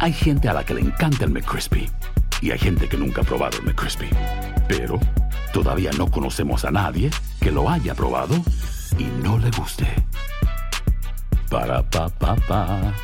Hay gente a la que le encanta el McCrispy y hay gente que nunca ha probado el McCrispy. Pero todavía no conocemos a nadie que lo haya probado y no le guste. Para pa pa pa.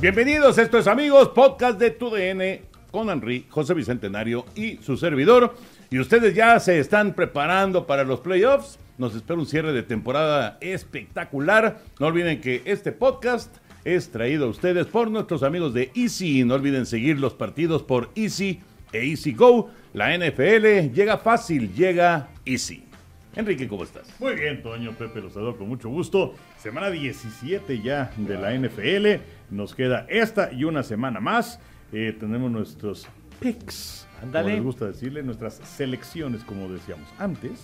Bienvenidos, esto es amigos, podcast de Tu DN con Henry, José Bicentenario y su servidor. Y ustedes ya se están preparando para los playoffs. Nos espera un cierre de temporada espectacular. No olviden que este podcast es traído a ustedes por nuestros amigos de Easy. No olviden seguir los partidos por Easy e Easy Go. La NFL llega fácil, llega Easy. Enrique, ¿cómo estás? Muy bien, Toño, Pepe, los saludo con mucho gusto. Semana 17 ya de la NFL. Nos queda esta y una semana más. Eh, tenemos nuestros picks, Ándale. como les gusta decirle, nuestras selecciones, como decíamos antes.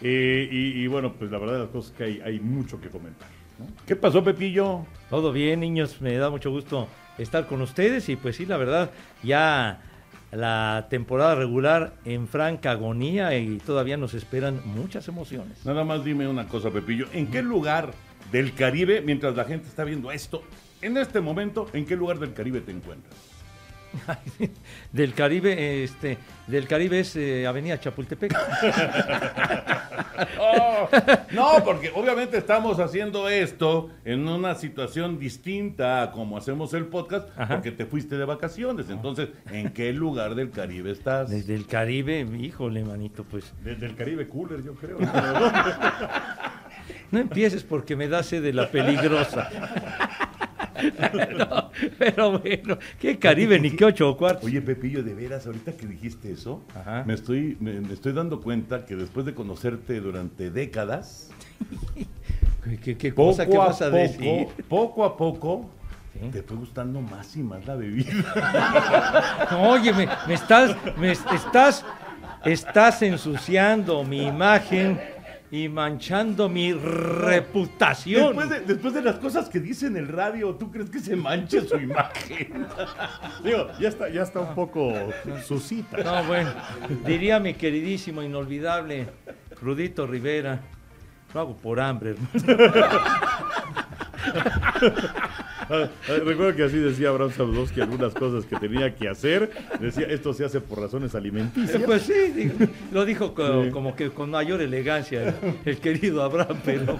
Eh, y, y bueno, pues la verdad de las cosas que hay, hay mucho que comentar. ¿no? ¿Qué pasó, Pepillo? Todo bien, niños, me da mucho gusto estar con ustedes y pues sí, la verdad, ya la temporada regular en franca agonía y todavía nos esperan muchas emociones. Nada más dime una cosa, Pepillo. ¿En qué lugar del Caribe, mientras la gente está viendo esto, en este momento, en qué lugar del Caribe te encuentras? del Caribe, este, del Caribe es eh, Avenida Chapultepec. Oh, no, porque obviamente estamos haciendo esto en una situación distinta a como hacemos el podcast, Ajá. porque te fuiste de vacaciones. Entonces, ¿en qué lugar del Caribe estás? Desde el Caribe, híjole, manito, pues Desde el Caribe Cooler, yo creo. no empieces porque me da sed de la peligrosa. No, pero bueno, qué Caribe ni qué ocho cuartos. Oye, Pepillo, de veras, ahorita que dijiste eso, Ajá. me estoy, me, me estoy dando cuenta que después de conocerte durante décadas, ¿Qué, qué- cosa que a vas a poco, decir? poco a poco, Sí. te fue gustando más y más la bebida. Oye, me, me estás, me est- estás, estás ensuciando mi imagen y manchando mi reputación. Después de, después de las cosas que dice en el radio, ¿tú crees que se manche su imagen? Digo, ya está, ya está un poco suscita. No, bueno, diría mi queridísimo, inolvidable Rudito Rivera, lo hago por hambre, hermano. Recuerdo que así decía Abraham Sablowski algunas cosas que tenía que hacer. Decía, esto se hace por razones alimenticias. Pues sí, digo, lo dijo co- Sí. como que con mayor elegancia el, el querido Abraham, pero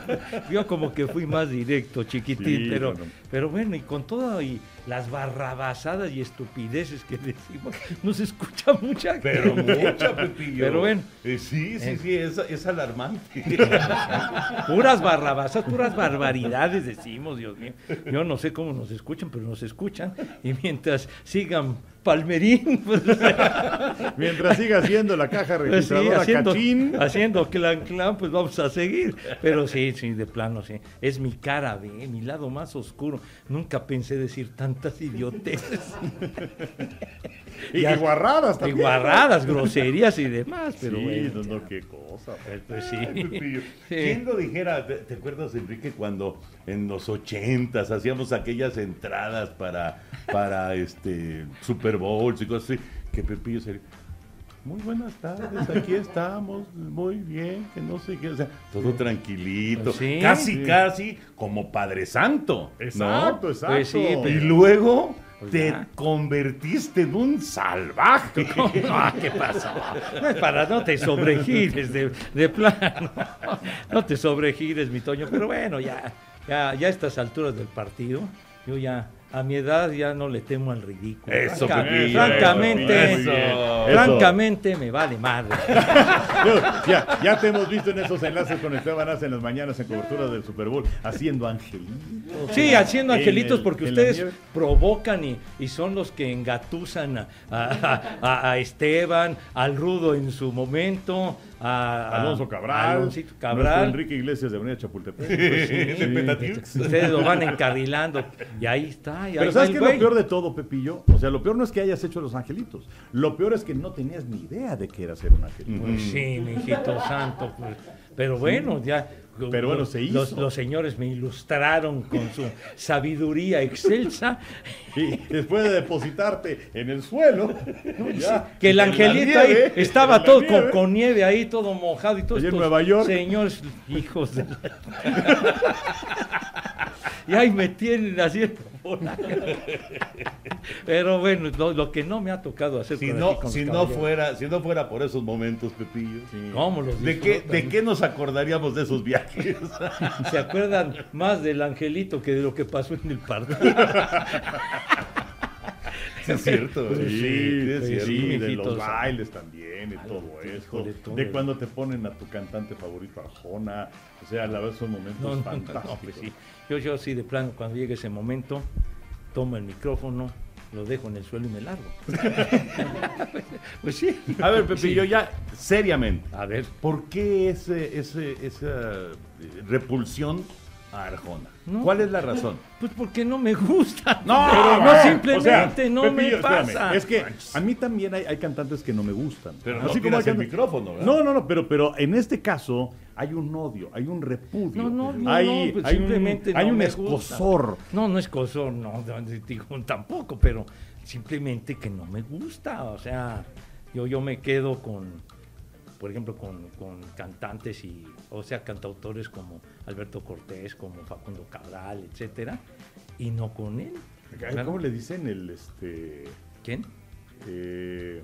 yo como que fui más directo, chiquitín, Sí, pero, bueno. pero bueno, y con todo y las barrabasadas y estupideces que decimos, nos escucha mucha gente. Pero mucha, Pepillo. Pero bueno. Eh, sí, sí, Eh. sí, es, es alarmante. Puras barrabasas, puras barbaridades decimos, Dios mío. Yo no sé cómo nos escuchan, pero nos escuchan. Y mientras sigan Palmerín, pues, Mientras siga haciendo la caja pues sí, registradora haciendo, cachín. haciendo clan clan, pues vamos a seguir. Pero sí, sí, de plano, sí. Es mi cara B, mi lado más oscuro. Nunca pensé decir tantas idioteces. Y, Ya- y guarradas Y también. guarradas, groserías y demás, pero sí, bueno. no, no, qué cosa. Pues, pues sí. Pepillo. Sí. ¿Quién lo dijera? ¿Te, te acuerdas, Enrique, cuando en los ochentas hacíamos aquellas entradas para, para este Super Bowls y cosas así? Que Pepillo sería. Muy buenas tardes, aquí estamos, muy bien, que no sé qué, o sea, todo tranquilito, sí, casi, sí. casi como Padre Santo, ¿no? Exacto, exacto. Pues sí, Y pero- luego Pues te ya. convertiste en un salvaje. No, ¿qué pasó? Para, no te sobregires de, de plano. No te sobregires, mi Toño. Pero bueno, ya, ya, ya a estas alturas del partido, yo ya, a mi edad, ya no le temo al ridículo. Eso, Franca- Pepillo, francamente, eso, eso. francamente me vale madre. Ya, ya te hemos visto en esos enlaces con Esteban Hace en las mañanas en cobertura del Super Bowl, haciendo angelitos. Sí, haciendo En angelitos el- porque ustedes provocan y, y son los que engatusan a, a- a- a Esteban, al Rudo en su momento, a, Alonso Cabral, nuestro Cabral. Enrique Iglesias de Avenida Chapultepec. Pues sí, De Petatiux. Ustedes lo van encarrilando y ahí está. Y Pero ¿sabes qué es lo peor de todo, Pepillo? O sea, lo peor no es que hayas hecho los angelitos. Lo peor es que no tenías ni idea de que era ser un angelito. Pues sí, mi hijito santo. Pues, Pero bueno, ya. Pero bueno, se los, hizo. los señores me ilustraron con su sabiduría excelsa. Y después de depositarte en el suelo, ya, Que el angelito ahí nieve, estaba todo nieve. con, con nieve ahí, todo mojado y todo. En Nueva York. Señores, hijos de la... Y ahí me tienen haciendo bola. Pero bueno, lo, lo que no me ha tocado hacer Si no, si los no caballeros. fuera, si no fuera por esos momentos, Pepillo. ¿Cómo los ¿De qué? ¿De qué nos acordaríamos de esos viajes? Se acuerdan más del angelito que de lo que pasó en el partido. Sí, es cierto. Sí, sí, es sí, cierto. sí, de los bailes también Ay, todo esto. De cuando te ponen a tu cantante favorito Arjona. O sea, la verdad son momentos No, fantásticos. no, pues. Yo, yo sí, de plano, cuando llegue ese momento, tomo el micrófono, lo dejo en el suelo y me largo. pues sí. A ver, Pepillo, Sí. ya seriamente. A ver, ¿Por qué ese, ese, esa eh, repulsión Arjona? No. ¿Cuál es la razón? pues porque no me gusta. No, pero no bueno, simplemente no me espérame, pasa. Es que a mí también hay, hay cantantes que no me gustan. Pero Así no como hay el micrófono, ¿verdad? No, no, no, pero, pero en este caso hay un odio, hay un repudio. No, no, no, hay, no, pues hay simplemente un, hay no un me gusta. escosor. No, no es cosor, no, no, digo, tampoco, pero simplemente que no me gusta. O sea, yo, yo me quedo con, por ejemplo, con, con cantantes y, o sea, cantautores como Alberto Cortés, como Facundo Cabral, etcétera, y no con él. Claro. ¿Cómo le dicen el este? ¿Quién? eh,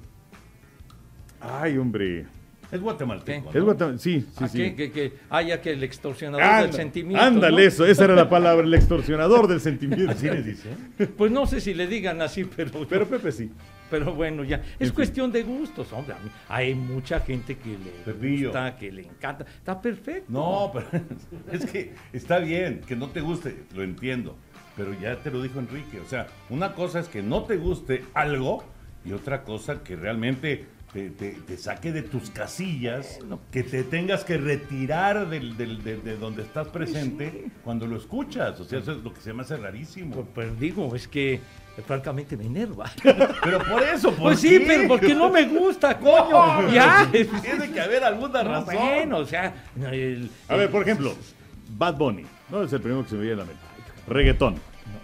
ay, hombre. Es guatemalteco. Es ¿no? Guatem- Sí, sí, Ah, sí. que, que, que, ah, ya que el extorsionador Anda- del sentimiento. ándale, ¿no? eso, esa era la palabra, el extorsionador del sentimiento. Así les dice. Pues no sé si le digan así, pero, Pero Pepe sí. Pero bueno, ya. Es cuestión de gustos, hombre. A mí- hay mucha gente que le Pepillo. gusta, que le encanta. Está perfecto. No, pero es que está bien que no te guste, lo entiendo. Pero ya te lo dijo Enrique. O sea, una cosa es que no te guste algo y otra cosa que realmente te, te- te saque de tus casillas, que te tengas que retirar del, del- de, de donde estás presente cuando lo escuchas. O sea, eso es lo que se me hace Pues, rarísimo. pues digo, es que eh, francamente me enerva. Pero por eso, ¿por Pues sí, qué? pero porque no me gusta, coño. No, ya. Tiene que haber alguna No, razón. bueno, o sea, el- A ver, por ejemplo, Bad Bunny. No es el primero que se me viene a la mente. Reggaetón.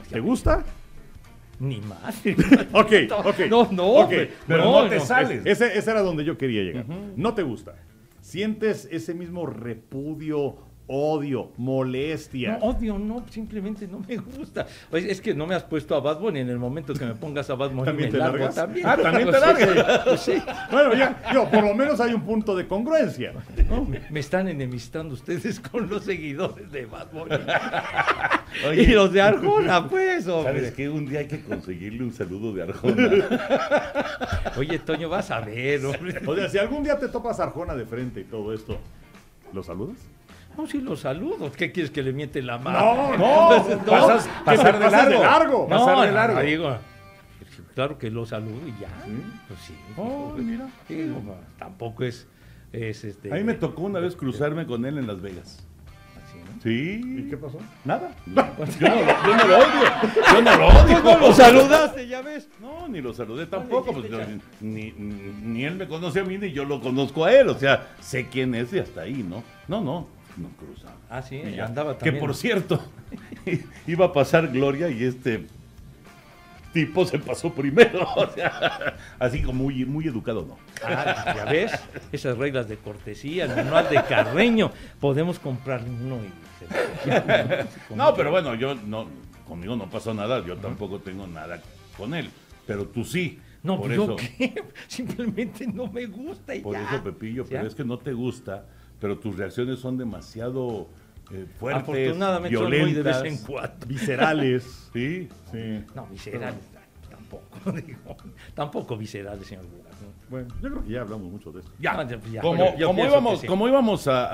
¿Te gusta? Ni más. Ok, ok. No, no, pero no te sales. Ese, ese era donde yo quería llegar. No te gusta. ¿Sientes ese mismo repudio, odio, molestia? No, odio, no, simplemente no me gusta. Pues, es que no me has puesto a Bad Bunny en el momento que me pongas a Bad Bunny ¿También me te largo largas? también. Ah, ¿también te largas? pues, sí. Bueno, ya, yo, por lo menos hay un punto de congruencia. ¿no? Me, me están enemistando ustedes con los seguidores de Bad Bunny. Oye. y los de Arjona, pues, hombre. ¿Sabes qué? Un día hay que conseguirle un saludo de Arjona. Oye, Toño, vas a ver, hombre. O sea, si algún día te topas Arjona de frente y todo esto, ¿lo saludas? No, sí los saludo. ¿Qué quieres que le miente la mano? no, pasas- que pasar de largo. largo. No, pasar de no, largo. digo, claro que lo saludo y ya. Pues sí. Oh, digo, mira. digo, tampoco es, es este. A mí me tocó una vez cruzarme con él en Las Vegas. así, ¿no? Sí. ¿Y qué pasó? Nada. Yo no, lo- yo no lo odio. Yo no lo odio. ¿Cómo lo saludaste, ya ves? No, ni lo saludé tampoco. Pues, ni, ni, ni él me conoce a mí, ni yo lo conozco a él. O sea, sé quién es y hasta ahí, ¿no? No, no, nos cruzamos. Ah, sí, Y andaba Que también. por cierto, iba a pasar Gloria y este tipo se pasó primero. O sea, así como muy, muy educado, ¿no? Ah, ya ves, esas reglas de cortesía, el manual de Carreño, podemos comprar uno y se- No, pero bueno, yo no, conmigo no pasó nada, yo tampoco tengo nada con él, pero tú sí. No, por eso, yo qué, simplemente no me gusta y por ya. eso Pepillo, pero es que no te gusta, pero tus reacciones son demasiado eh, fuertes, Afortunadamente son muy de vez violentas. en cuando. Viscerales. Sí. Sí. No, viscerales, tampoco, digo, tampoco viscerales, señor Burak, ¿no? Bueno, yo creo que ya hablamos mucho de esto. Ya, ya- como, yo- yo como íbamos, sí. como íbamos a,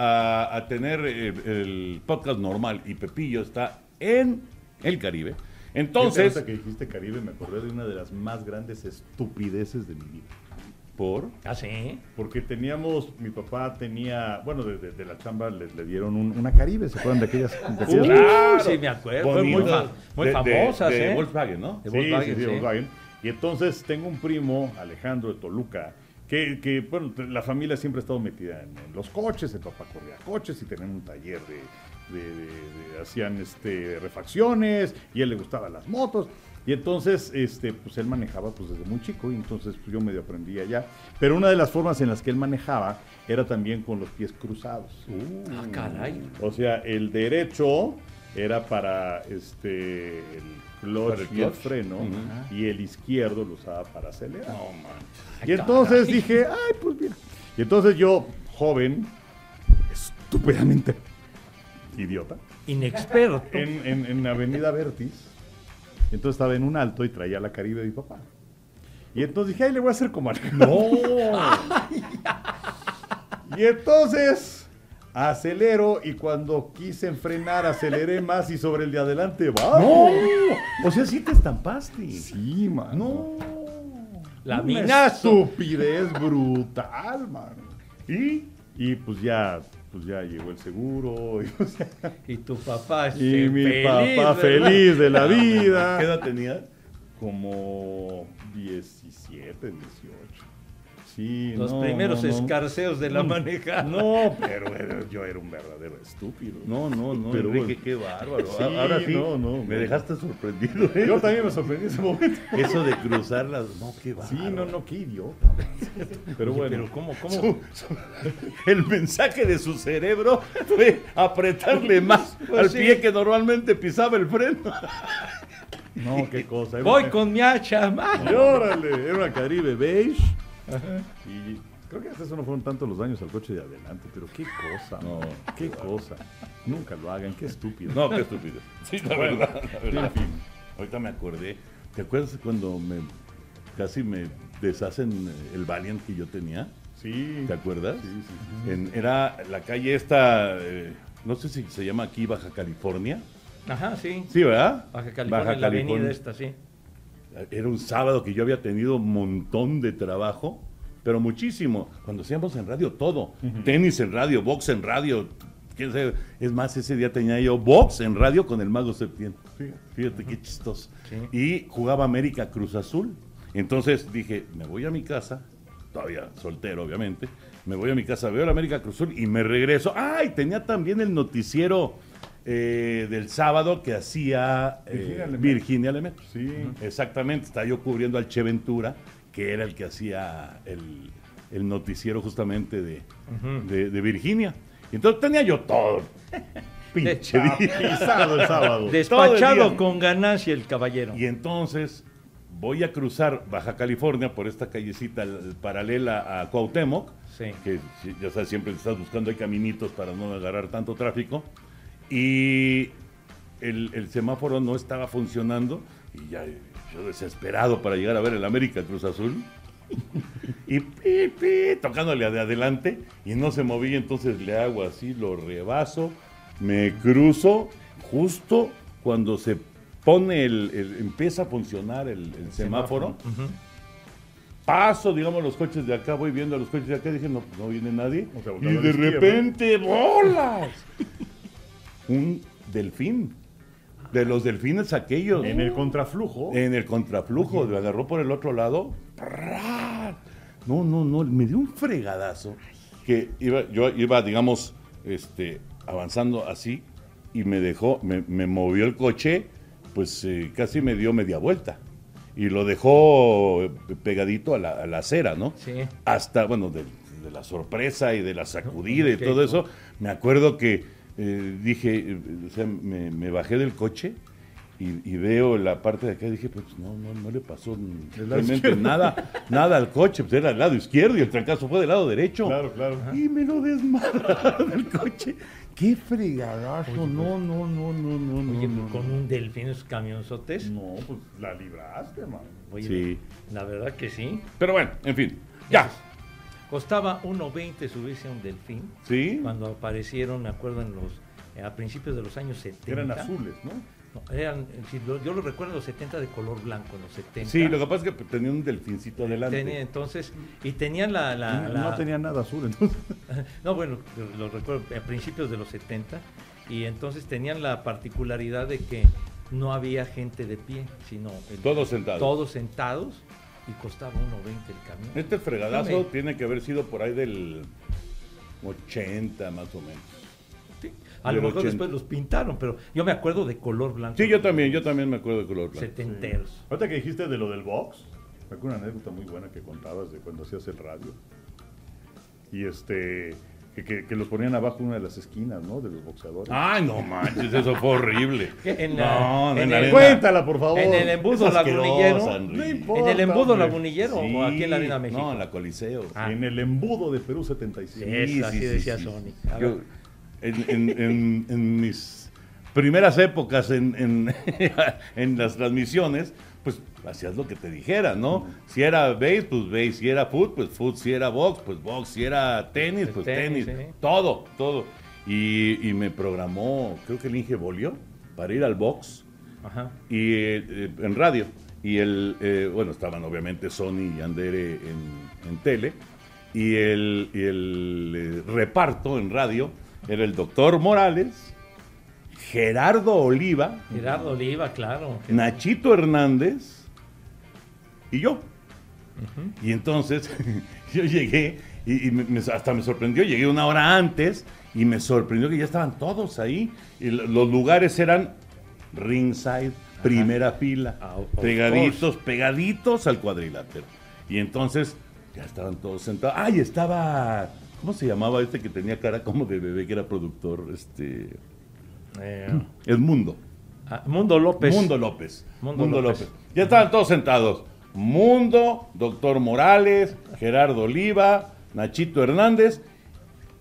a- a tener eh, el podcast normal y Pepillo está en el Caribe, entonces, Ahorita que dijiste Caribe, me acordé de una de las más grandes estupideces de mi vida. Por... Ah, sí. Porque teníamos, mi papá tenía, bueno, de, de- de la chamba le, le dieron un- una Caribe, ¿se acuerdan de aquellas? de aquellas- Uh, Claro. sí, me acuerdo. Fue muy, fa- muy de ¿eh? Volkswagen, ¿no? De Volkswagen, sí, sí, sí. Volkswagen. Y entonces tengo un primo, Alejandro de Toluca, Que, que, bueno, la familia siempre ha estado metida en, en los coches, el papá corría coches y tenían un taller de, de- de- de- hacían este, refacciones y a él le gustaban las motos. Y entonces, este, pues él manejaba pues desde muy chico y entonces pues, yo medio aprendía ya. Pero una de las formas en las que él manejaba era también con los pies cruzados. Ah, caray. O sea, el derecho era para este el clutch, Para el y el clutch. freno y el izquierdo lo usaba para acelerar. No, manches. y entonces dije, ay, pues mira. Y entonces yo, joven, estúpidamente idiota, Inexperto. en, en, en Avenida Vertis, entonces estaba en un alto y traía la Caribe de mi papá. Y entonces dije, ay, le voy a hacer como al... ¡No! y entonces acelero y cuando quise frenar aceleré más y sobre el de adelante va. ¡No! O sea, sí te estampaste. Sí, mano. No. La Una estupidez brutal, mano. Y, y pues ya, pues ya llegó el seguro. Y, o sea, Y tu papá y mi feliz, papá ¿verdad? feliz de la ¿Qué vida. edad tenías? Como 17, 18. Sí, Los no, primeros no, no. escarceos de la manejada. No, pero era- yo era un verdadero estúpido. No, no, no, Pero Enrique, bueno. qué bárbaro. Sí, Ahora sí, no, no, me no. dejaste sorprendido. ¿eh? Yo también me sorprendí en ese momento. Eso de cruzar las... No, qué bárbaro. Sí, no, no, qué idiota. man. Pero Oye, bueno. pero ¿cómo, cómo? Su- su- el mensaje de su cerebro fue apretarle más Pues al sí. pie que normalmente pisaba el freno. No, qué cosa. Voy una- con mi hacha. ma. Y órale, era una Caribe beige. Y creo que hasta eso no fueron tantos los daños al coche de adelante, pero qué cosa. No. Qué cosa. Nunca lo hagan, qué estúpido. No, qué estúpido. Sí, la verdad, la verdad. en fin. Ahorita me acordé. ¿Te acuerdas cuando me casi me deshacen el Valiant que yo tenía? Sí. ¿Te acuerdas? Sí, sí, sí. En- era la calle esta, eh, no sé si se llama aquí Baja California. Ajá, sí. Sí, ¿verdad? Baja California, la avenida esta, sí. Era un sábado que yo había tenido un montón de trabajo, pero muchísimo. Cuando hacíamos en radio todo, tenis en radio, box en radio, quién sabe. Es más, ese día tenía yo box en radio con el Mago Septién. Fíjate qué chistoso. Sí. Y jugaba América Cruz Azul. Entonces dije, me voy a mi casa, todavía soltero obviamente, me voy a mi casa, veo la América Cruz Azul y me regreso. ¡Ay! Tenía también el noticiero eh, del sábado que hacía eh, Virginia Lemaitre. Virginia Lemaitre. Sí. Exactamente, estaba yo cubriendo al Che Ventura, que era el que hacía el, el noticiero justamente de, de- de Virginia. Y entonces tenía yo todo. Pinche día. Pisado el sábado. El Despachado día. con ganancia el caballero. Y entonces voy a cruzar Baja California por esta callecita paralela a Cuauhtémoc, Sí. que ya sabes, siempre estás buscando hay caminitos para no agarrar tanto tráfico. Y el, el semáforo no estaba funcionando y ya yo desesperado para llegar a ver el América Cruz Azul. Y pi, pi, tocándole de adelante y no se movía, entonces le hago así, lo rebaso, me cruzo justo cuando se pone el, el- empieza a funcionar el, el semáforo. Paso, digamos, los coches de acá, voy viendo a los coches de acá, dije, no, no viene nadie. O sea, y de repente, ¡bolas! Un delfín. De los delfines aquellos. En el contraflujo. En el contraflujo, me agarró por el otro lado. No, no, no, me dio un fregadazo. Que iba, yo iba, digamos, este, avanzando así y me dejó, me, me movió el coche, pues eh, casi me dio media vuelta. Y lo dejó eh, pegadito a la, a la acera, ¿no? Sí. Hasta, bueno, de, de la sorpresa y de la sacudida y todo eso, me acuerdo que eh, dije, eh, o sea, me, me bajé del coche y, y veo la parte de acá y dije, pues no, no, no le pasó realmente nada, nada al coche, pues era del lado izquierdo y el trancazo fue del lado derecho. Claro, claro. Y me lo desmadraron el coche. Qué fregadazo. No, no, no, no, no, no. Oye, no, con no. un delfín, esos camionzotes. No, pues la libraste, man. Oye, Sí. la verdad que sí. Pero bueno, en fin, ya. Costaba 1.20 subirse a un delfín. ¿Sí? Cuando aparecieron, me acuerdo, en los, eh, a principios de los años 70. Eran azules, ¿no? No, eran, eh, lo- yo lo recuerdo en los 70 de color blanco, en los 70. Sí, lo que pasa es que tenía un delfincito adelante. Tenía, entonces, y tenían la... la- No, la- no tenía nada azul, entonces. No, bueno, lo, lo recuerdo a principios de los 70 y entonces tenían la particularidad de que no había gente de pie, sino el- Todos sentados. Todos sentados y costaba 1.20 el camión. Este fregadazo Dame. tiene que haber sido por ahí del 80 más o menos. Sí, A lo mejor 80. después los pintaron, pero yo me acuerdo de color blanco. Sí, yo también, yo también me acuerdo de color blanco. Setenteros. Ahorita que dijiste de lo del box, me acuerdo una anécdota muy buena que contabas de cuando hacías el radio. Y este, que, que- que los ponían abajo en una de las esquinas, ¿no? De los boxeadores. Ay, no manches, eso fue horrible. En, no, en en la el- arena. Cuéntala, por favor. En el embudo lagunillero. No En importa, el embudo hombre. lagunillero o aquí en la Arena México. No, en la Coliseo. Ah. En el embudo de Perú 75. Sí. Eso, así decía Sony. Yo, en, en- en- en mis primeras épocas en, en- en las transmisiones, pues hacías lo que te dijera, ¿no? Si era base, pues base. Si era foot, pues foot. Si era box, pues box. Si era tenis, pues Tenis, tenis. sí. Todo, todo. Y, y me programó, creo que el Inge volvió para ir al box Ajá. y eh, en radio. Y el, eh, bueno, estaban obviamente Sony y Andere en, en tele. Y el, y el, eh, reparto en radio era el doctor Morales, Gerardo Oliva, Gerardo Oliva, claro. Nachito Hernández y yo. Y entonces yo llegué y, y me- me- hasta me sorprendió, llegué una hora antes y me sorprendió que ya estaban todos ahí. Y lo- los lugares eran ringside, primera fila, Ah, pegaditos, pegaditos al cuadrilátero. Y entonces ya estaban todos sentados. Ah, y estaba, ¿cómo se llamaba este que tenía cara como de bebé que era productor? Este, Eh, Edmundo. ah, Mundo López. Mundo López. Mundo Mundo, López. López. Ya estaban todos sentados. Mundo, Doctor Morales, Gerardo Oliva, Nachito Hernández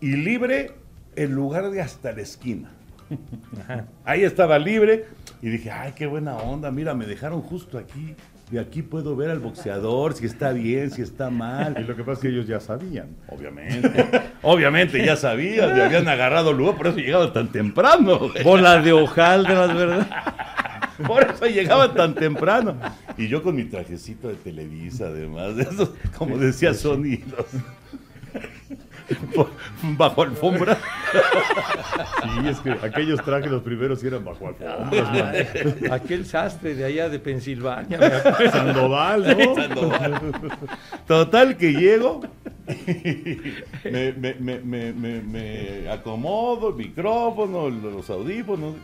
y libre el lugar de hasta la esquina. Ajá. Ahí estaba libre y dije, ay, qué buena onda, mira, me dejaron justo aquí. De aquí puedo ver al boxeador, si está bien, si está Y mal. lo que pasa es que ellos ya sabían. Obviamente, obviamente, ya sabías, me habían agarrado lugar, por eso llegaban tan temprano. güey. Bola de hojaldras, ¿verdad? Por eso llegaban tan temprano. Y yo con mi trajecito de Televisa, además, de esos, como decía Sony, los- bajo alfombra. Sí, es que aquellos trajes, los primeros, eran bajo alfombras, man. Aquel sastre de allá de Pensilvania. Sandoval, ¿no? Sandoval. Total que llego, me, me- me- me- me- me acomodo el micrófono, los audífonos,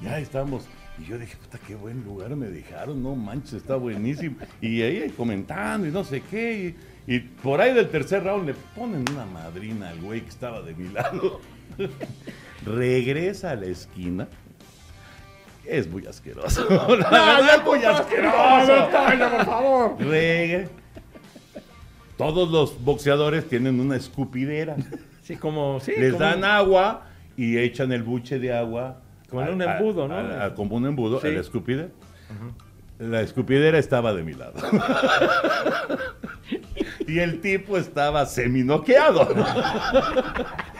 ya estamos. Y yo dije, puta, qué buen lugar me dejaron, no manches, está buenísimo. Y ahí comentando y no sé qué. Y, y por ahí del tercer round le ponen una madrina al güey que estaba de mi lado. Regresa a la esquina. Es muy asqueroso. La verdad, es muy asqueroso. por favor! Todos los boxeadores tienen una escupidera. Sí, como. Sí, Les como- dan agua y echan el buche de agua. Como a- un embudo, ¿no? a- a- como un embudo, Sí. a la escupidera. La escupidera estaba de mi lado. y el tipo estaba seminoqueado.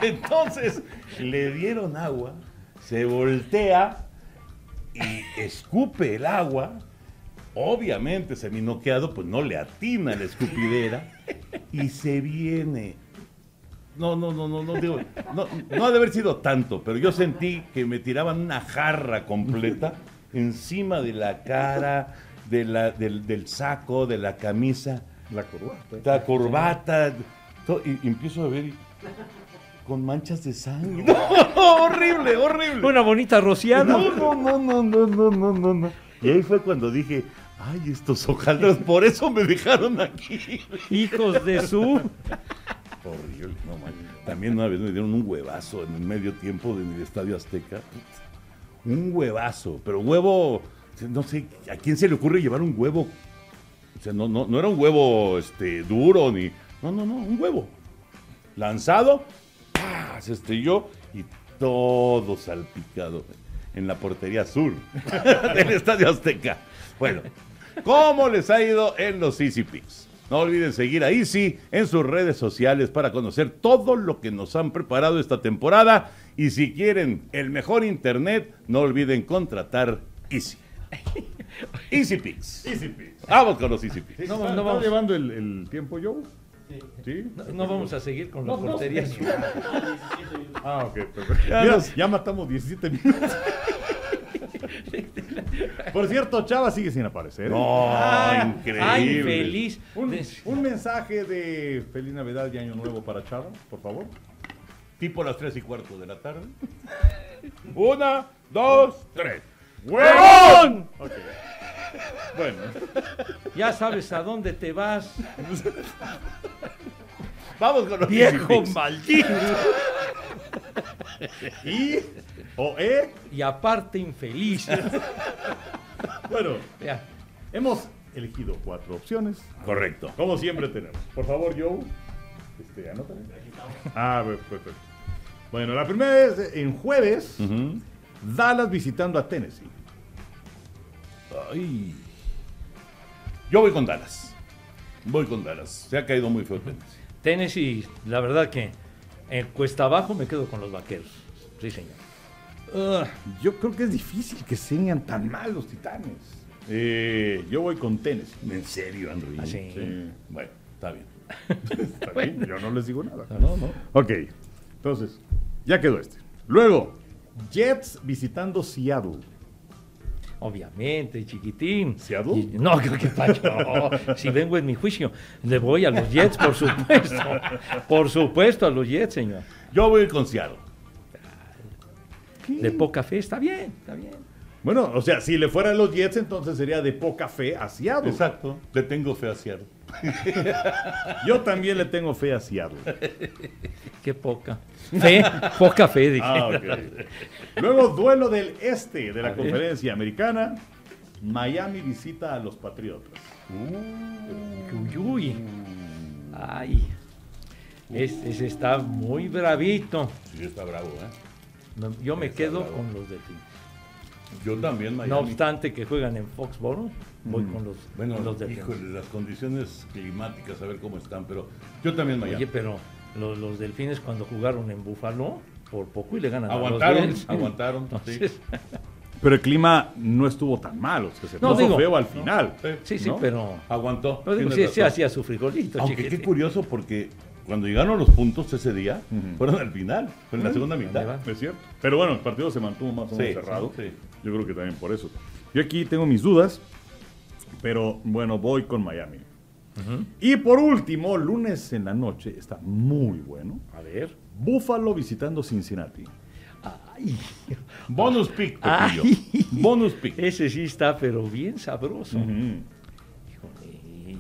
Entonces le dieron agua, se voltea y escupe el agua. Obviamente seminoqueado, pues no le atina la escupidera y se viene. No, no, no, no, no, digo, no, no ha de haber sido tanto, pero yo sentí que me tiraban una jarra completa encima de la cara, de la, del, del saco, de la camisa, La corbata. la corbata, todo, y, y empiezo a ver y- con manchas de sangre. No, horrible, horrible. Una bonita rociada. No, no, no, no, no, no, no, no, no. Y ahí fue cuando dije, ay, estos hojaldras, por eso me dejaron aquí. Hijos de su. Horrible, no manches. También una vez me dieron un huevazo en el medio tiempo del Estadio Azteca. Un huevazo, pero huevo, no sé, ¿a quién se le ocurre llevar un huevo? O sea, no, no, no era un huevo este, duro ni. No, no, no, un huevo. Lanzado, ¡pah! se estrelló y todo salpicado en la portería sur del Estadio Azteca. Bueno, ¿cómo les ha ido en los Easy Picks? No olviden seguir a Easy en sus redes sociales para conocer todo lo que nos han preparado esta temporada. Y si quieren el mejor internet, no olviden contratar Easy. Easy Picks. Easy Picks. Vamos con los Easy Picks. No, ¿Está, no vamos- llevando el, el tiempo yo? Sí. No, no vamos a seguir con la portería. sur. Ah, ok, perfecto. Ya Mira, nos- ya matamos 17 minutos. Por cierto, Chava sigue sin aparecer. No, Ah, increíble. Ay, feliz. Un, mensaje de Feliz Navidad y Año Nuevo para Chava, por favor. Tipo las tres y cuarto de la tarde. Una, dos, tres. ¡Huevón! Ok. Bueno, Ya sabes a dónde te vas, Vamos con los viejo maldito. y o E. Y aparte infeliz. Bueno, Ya. hemos elegido cuatro opciones. Correcto. Como siempre tenemos. Por favor, Joe. Este, anótale. Ah, per- perfecto. Bueno, la primera es en jueves. Dallas visitando a Tennessee. Ay. Yo voy con Dallas. Voy con Dallas. Se ha caído muy feo Tennessee. Tennessee, la verdad que en cuesta abajo me quedo con los vaqueros. Sí, señor. Ah, yo creo que es difícil que sean tan mal los titanes. Eh, yo voy con Tennessee. ¿En serio, Andrew? Ah, sí. Sí, Bueno, está bien. está bien, yo no les digo nada. No, no. Ok, entonces, ya quedó este. Luego, Jets visitando Seattle. Obviamente, chiquitín. ¿Seattle? Y- No, ¿qué, qué pacho? Si vengo en mi juicio, le voy a los Jets, por supuesto. Por supuesto a los Jets, señor. Yo voy con Seattle. De poca fe, está bien, está bien. Bueno, o sea, si le fueran los Jets, entonces sería de poca fe a Seattle. Exacto. Le tengo fe a Seattle. Yo también le tengo fe a Seattle. Qué poca. Fe, poca fe, dije. Ah. Luego, duelo del este de la A ver. conferencia americana. Miami visita a los Patriotas. Uy, uy. Ay. Ese, ese está muy bravito. Sí, está bravo, ¿eh? No, Yo me Está quedo bravo. con los Delfines. Yo también, Miami. No obstante que juegan en Foxboro, voy con los, Bueno, con los Delfines. híjole, las condiciones climáticas, a ver cómo están, pero yo también Miami. Oye, pero los, los Delfines cuando jugaron en Buffalo, por poco y le ganan a aguantaron, los Bills. aguantaron. Entonces, sí. Pero el clima no estuvo tan mal, o sea, se No, puso digo, feo al no. final. sí, sí, ¿no? pero... Aguantó. pero digo, sí, sí hacía su frijolito, Aunque chiquitín. qué curioso porque cuando llegaron los puntos ese día, Ujú. fueron al final, fue en la segunda ¿dónde mitad. Es cierto. Pero bueno, el partido se mantuvo más o menos Sí, cerrado. sí. Yo creo que también por eso. Yo aquí tengo mis dudas, pero bueno, voy con Miami. Y por último, lunes en la noche, está muy bueno. A ver. Buffalo visitando Cincinnati. Ay, Bonus pick. Ay. Bonus pick. ese sí está, pero bien sabroso. Híjole,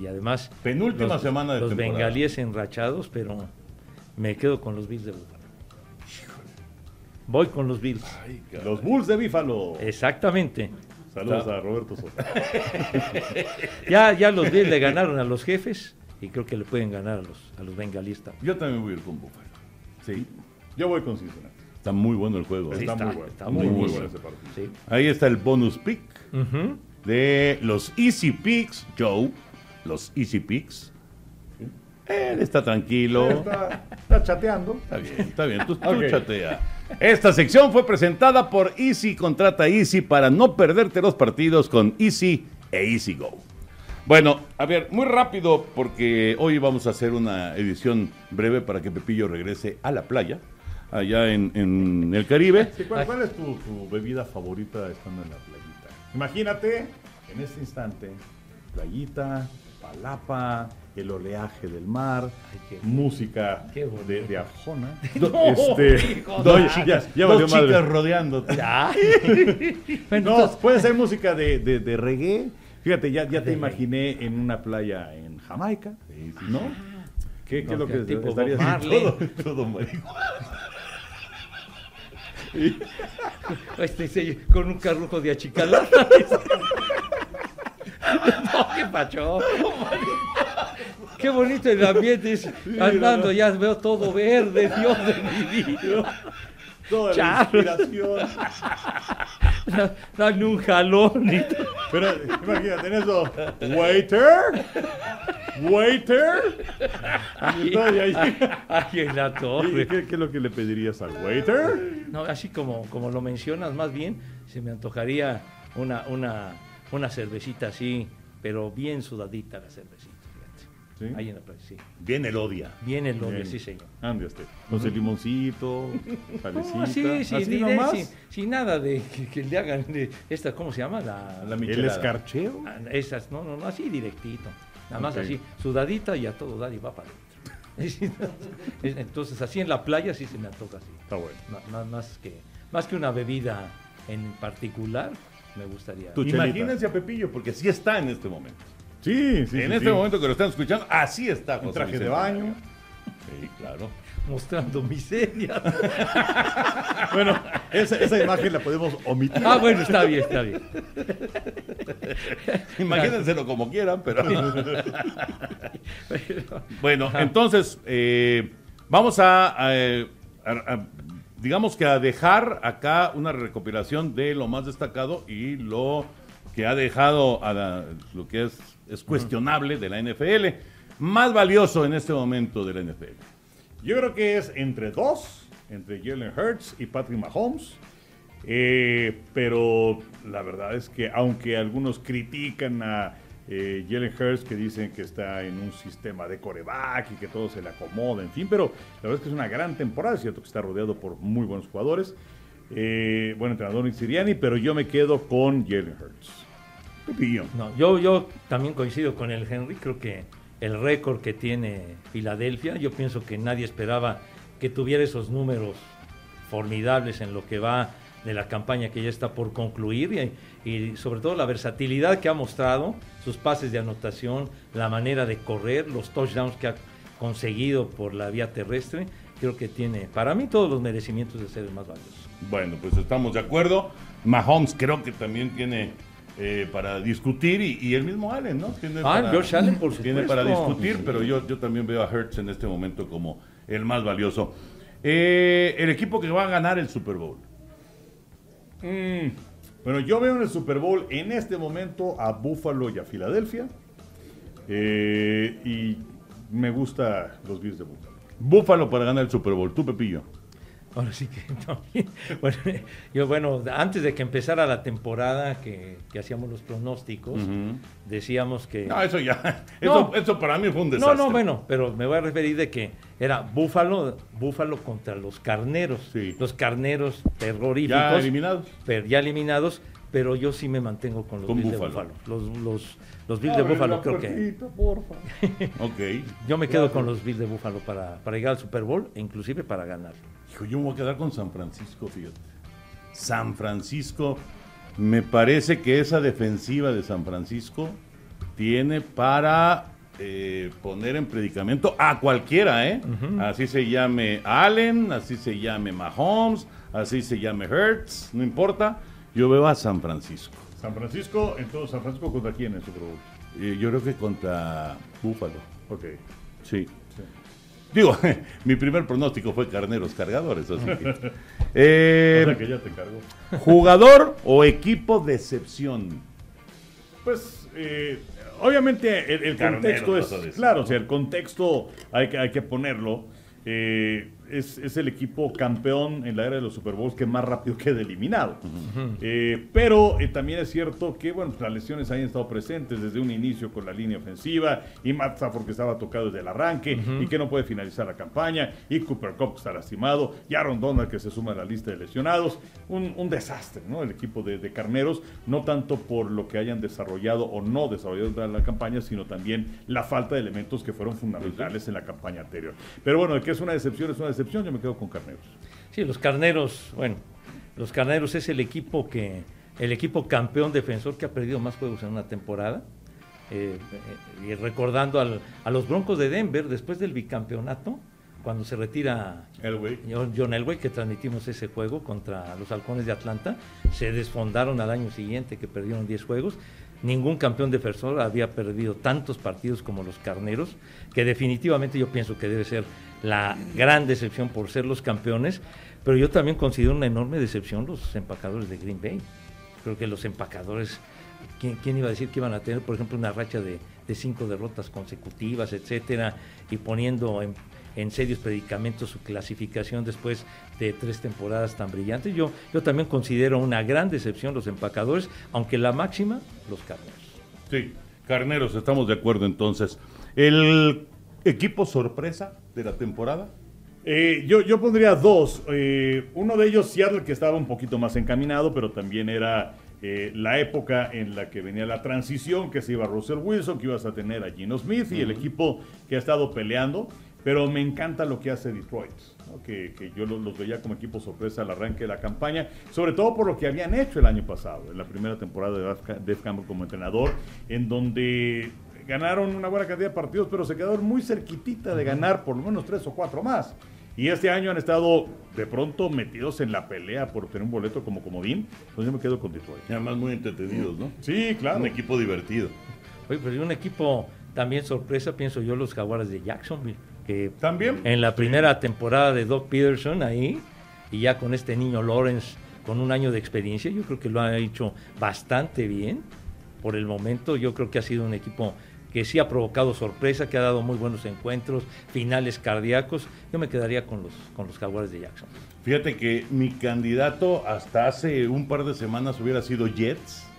Y además... Penúltima los- semana de Los temporada. bengalíes enrachados, pero me quedo con los Bills de Buffalo. Voy con los Bills. Ay. Los Bulls de Buffalo. Exactamente. Saludos a Roberto Soto. Ya, ya los Bills le ganaron a los jefes y creo que le pueden ganar a los, a los bengalíes también. Yo también voy a ir con Buffalo. Sí. Yo voy con Cincinnati. Está muy bueno el juego. Sí, ¿eh? está, está- muy bueno. está muy, muy bueno ese partido. Sí. Ahí está el bonus pick Ujú. de los Easy Picks, Joe. Los Easy Picks. Él está tranquilo. Está, está chateando. Está bien, está bien. Tú, tú Ok. chatea. Esta sección fue presentada por Easy Contrata Easy para no perderte los partidos con Easy e Easy Go. Bueno, a ver, muy rápido porque hoy vamos a hacer una edición breve para que Pepillo regrese a la playa, allá en, el Caribe. Sí, ¿cuál, cuál es tu, tu bebida favorita estando en la playita? Imagínate, en este instante, playita, palapa, el oleaje del mar, Ay, música de, de Arjona. No, este, no, de- ya, ya Dos chicas madre. rodeándote. Bueno, No, puede ser música de, de, de reggae. Fíjate, ya, ya te De imaginé en una playa en Jamaica, ¿no? ¿Qué, qué No, es lo que Bob Marley. Todo, todo. Este, con un carrujo de achicalada. no, qué pacho. Qué bonito el ambiente. es- andando, ya veo todo verde, Dios de mi vida. Toda la inspiración. Da- Dame un jalón. y todo. Pero imagínate en eso. Waiter. Waiter. Y ahí- ay, en la ¿Y torre. ¿Qué, qué es lo que le pedirías al waiter? No, así como, como lo mencionas, más bien se me antojaría una, una, una cervecita así, pero bien sudadita la cervecita. Ahí en la playa, sí. Bien el odia. Bien el odio, Bien. sí, señor. Ande usted. Con su limoncito, salecita. No, sí, sí, así nomás. sin, sin nada de que, que le hagan de esta, ¿cómo se llama? La, La El escarcheo. ah, esas, no, no, no, así directito. Nada más así, sudadita y a todo dar y va para adentro. Entonces, así en la playa sí se me antoja así. Está bueno. Más, que, más que una bebida en particular, me gustaría. Imagínense a Pepillo, porque sí está en este momento. Sí, sí. en sí, este sí. momento que lo están escuchando, así está. José traje de baño. Sí, claro. Mostrando miseria. Bueno, esa, esa imagen la podemos omitir. ah, bueno, está bien, está bien. Imagínenselo como quieran, pero. bueno, entonces, eh, vamos a, a, a- a- digamos que a dejar acá una recopilación de lo más destacado y lo que ha dejado a lo que es, es cuestionable de la NFL. Más valioso en este momento de la NFL. Yo creo que es entre dos, entre Jalen Hurts y Patrick Mahomes. Eh, pero la verdad es que aunque algunos critican a eh, Jalen Hurts que dicen que está en un sistema de coreback y que todo se le acomoda, en fin, pero la verdad es que es una gran temporada, es cierto que está rodeado por muy buenos jugadores. Eh, buen entrenador Nick Sirianni, pero yo me quedo con Jalen Hurts. Pepillo. No, yo, yo también coincido con el Henry, creo que el récord que tiene Filadelfia, yo pienso que nadie esperaba que tuviera esos números formidables en lo que va de la campaña que ya está por concluir y, y sobre todo la versatilidad que ha mostrado, sus pases de anotación, la manera de correr, los touchdowns que ha conseguido por la vía terrestre, creo que tiene para mí todos los merecimientos de ser el más valioso. Bueno, pues estamos de acuerdo. Mahomes creo que también tiene eh, para discutir y, y el mismo Allen, ¿no? Tiene Ah, Josh Allen, por Tiene supuesto. para discutir, pero yo, yo también veo a Hertz en este momento como el más valioso. Eh, el equipo que va a ganar el Super Bowl. Mm, Bueno, yo veo en el Super Bowl en este momento a Buffalo y a Filadelfia. Eh, y me gusta los Bills de Buffalo. Búfalo para ganar el Super Bowl. Tú, Pepillo. Ahora sí que también. Bueno, yo, bueno, antes de que empezara la temporada que, que hacíamos los pronósticos, decíamos que. No, eso ya. No. Eso, eso para mí fue un No, desastre. no, bueno, pero me voy a referir de que era Búfalo, Búfalo contra los carneros. Sí. Los carneros terroríficos. Ya eliminados. pero ya eliminados, pero yo sí me mantengo con los Con Bills de Búfalo. Búfalo. Los, los, los Bills de Búfalo creo que. Ok. Yo me quedo con los Bills de Búfalo para, para llegar al Super Bowl e inclusive para ganar. Hijo, yo me voy a quedar con San Francisco, fíjate. San Francisco, me parece que esa defensiva de San Francisco tiene para eh, poner en predicamento a cualquiera, ¿eh? Así se llame Allen, así se llame Mahomes, así se llame Hertz, no importa. Yo veo a San Francisco. San Francisco, entonces, ¿San Francisco contra quién en Super Bowl? Eh, yo creo que contra Búfalo. Ok. Sí. Digo, mi primer pronóstico fue carneros cargadores, así que. Eh, o sea que ya te encargo. ¿Jugador o equipo decepción? Pues, eh, obviamente el, el contexto es, claro, o sea, el contexto hay que, hay que ponerlo. Eh, es, es el equipo campeón en la era de los Super Bowls que más rápido queda eliminado. Eh, pero eh, también es cierto que bueno, las lesiones han estado presentes desde un inicio con la línea ofensiva y Matt Stafford que estaba tocado desde el arranque y que no puede finalizar la campaña y Cooper Cup que está lastimado y Aaron Donald que se suma a la lista de lesionados. Un, un desastre, ¿no? El equipo de, de Carneros, no tanto por lo que hayan desarrollado o no desarrollado durante la campaña, sino también la falta de elementos que fueron fundamentales en la campaña anterior. Pero bueno, de que es una decepción, es una decepción, yo me quedo con Carneros. Sí, los carneros, bueno, los carneros es el equipo que, el equipo campeón defensor que ha perdido más juegos en una temporada. Eh, eh, y recordando al- a los Broncos de Denver después del bicampeonato, cuando se retira Elway. John John Elway, que transmitimos ese juego contra los Halcones de Atlanta, se desfondaron al año siguiente que perdieron 10 juegos. Ningún campeón defensor había perdido tantos partidos como los Carneros, que definitivamente yo pienso que debe ser la gran decepción por ser los campeones, pero yo también considero una enorme decepción los empacadores de Green Bay. Creo que los empacadores, ¿quién, quién iba a decir que iban a tener, por ejemplo, una racha de, de cinco derrotas consecutivas, etcétera, y poniendo en, en serios predicamentos su clasificación después de tres temporadas tan brillantes? Yo, yo también considero una gran decepción los empacadores, aunque la máxima, los carneros. Sí, carneros, estamos de acuerdo entonces. ¿El equipo sorpresa de la temporada? Eh, yo, yo pondría dos. Eh, uno de ellos, Seattle, que estaba un poquito más encaminado, pero también era eh, la época en la que venía la transición, que se iba Russell Wilson, que ibas a tener a Gino Smith y el equipo que ha estado peleando. Pero me encanta lo que hace Detroit, ¿no? que, que, yo los, los, veía como equipo sorpresa al arranque de la campaña, sobre todo por lo que habían hecho el año pasado, en la primera temporada de Dave Campbell como entrenador, en donde ganaron una buena cantidad de partidos, pero se quedaron muy cerquitita de ganar por lo menos tres o cuatro más. Y este año han estado de pronto metidos en la pelea por tener un boleto como comodín. Entonces yo me quedo con Detroit. Y además muy entretenidos, ¿no? Sí, claro. Un equipo divertido. Oye, pero un equipo también sorpresa, pienso yo, los Jaguares de Jacksonville. Que también. En la primera temporada de Doc Peterson ahí, y ya con este niño Lawrence con un año de experiencia, yo creo que lo ha hecho bastante bien. Por el momento, yo creo que ha sido un equipo que sí ha provocado sorpresa, que ha dado muy buenos encuentros, finales cardíacos. Yo me quedaría con los, con los Jaguares de Jackson. Fíjate que mi candidato hasta hace un par de semanas hubiera sido Jets.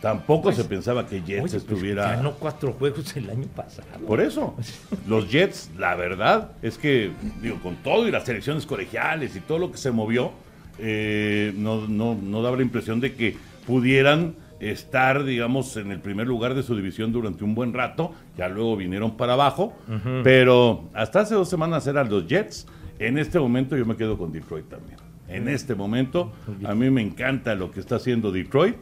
Tampoco Pues, se pensaba que Jets Oye, pues, estuviera. ganó cuatro juegos el año pasado. Por eso, los Jets, la verdad, es que, digo, con todo y las selecciones colegiales y todo lo que se movió, eh, no, no, no daba la impresión de que pudieran estar, digamos, en el primer lugar de su división durante un buen rato. Ya luego vinieron para abajo, pero hasta hace dos semanas eran los Jets. En este momento yo me quedo con Detroit también. En este momento, a mí me encanta lo que está haciendo Detroit.